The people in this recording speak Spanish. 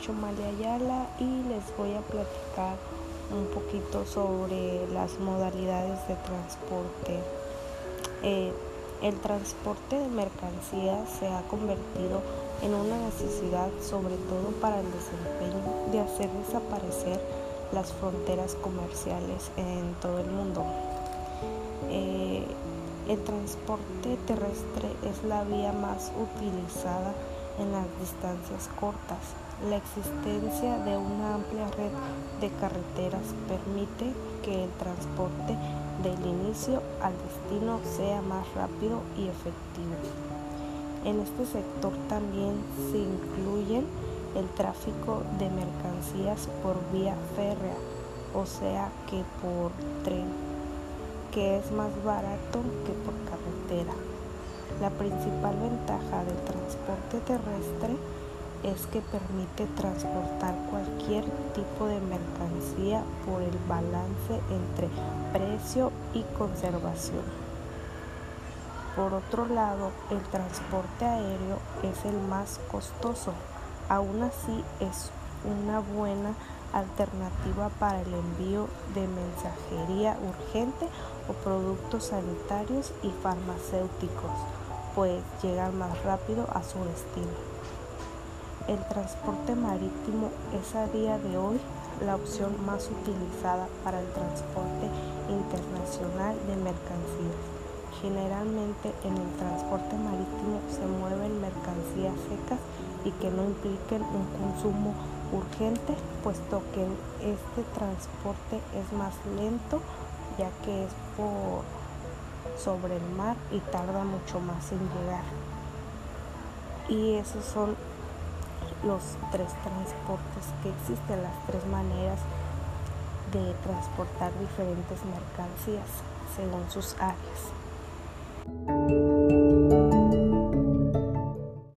Chomalia Ayala y les voy a platicar un poquito sobre las modalidades de transporte. Eh, el transporte de mercancías se ha convertido en una necesidad sobre todo para el desempeño de hacer desaparecer las fronteras comerciales en todo el mundo. Eh, el transporte terrestre es la vía más utilizada en las distancias cortas. La existencia de una amplia red de carreteras permite que el transporte del inicio al destino sea más rápido y efectivo. En este sector también se incluyen el tráfico de mercancías por vía férrea, o sea que por tren, que es más barato que por carretera. La principal ventaja del transporte terrestre es que permite transportar cualquier tipo de mercancía por el balance entre precio y conservación. Por otro lado, el transporte aéreo es el más costoso. Aún así es una buena alternativa para el envío de mensajería urgente o productos sanitarios y farmacéuticos, pues llegan más rápido a su destino. El transporte marítimo es a día de hoy la opción más utilizada para el transporte internacional de mercancías. Generalmente en el transporte marítimo se mueven mercancías secas y que no impliquen un consumo urgente, puesto que este transporte es más lento ya que es por sobre el mar y tarda mucho más en llegar. Y esos son los tres transportes que existen, las tres maneras de transportar diferentes mercancías según sus áreas.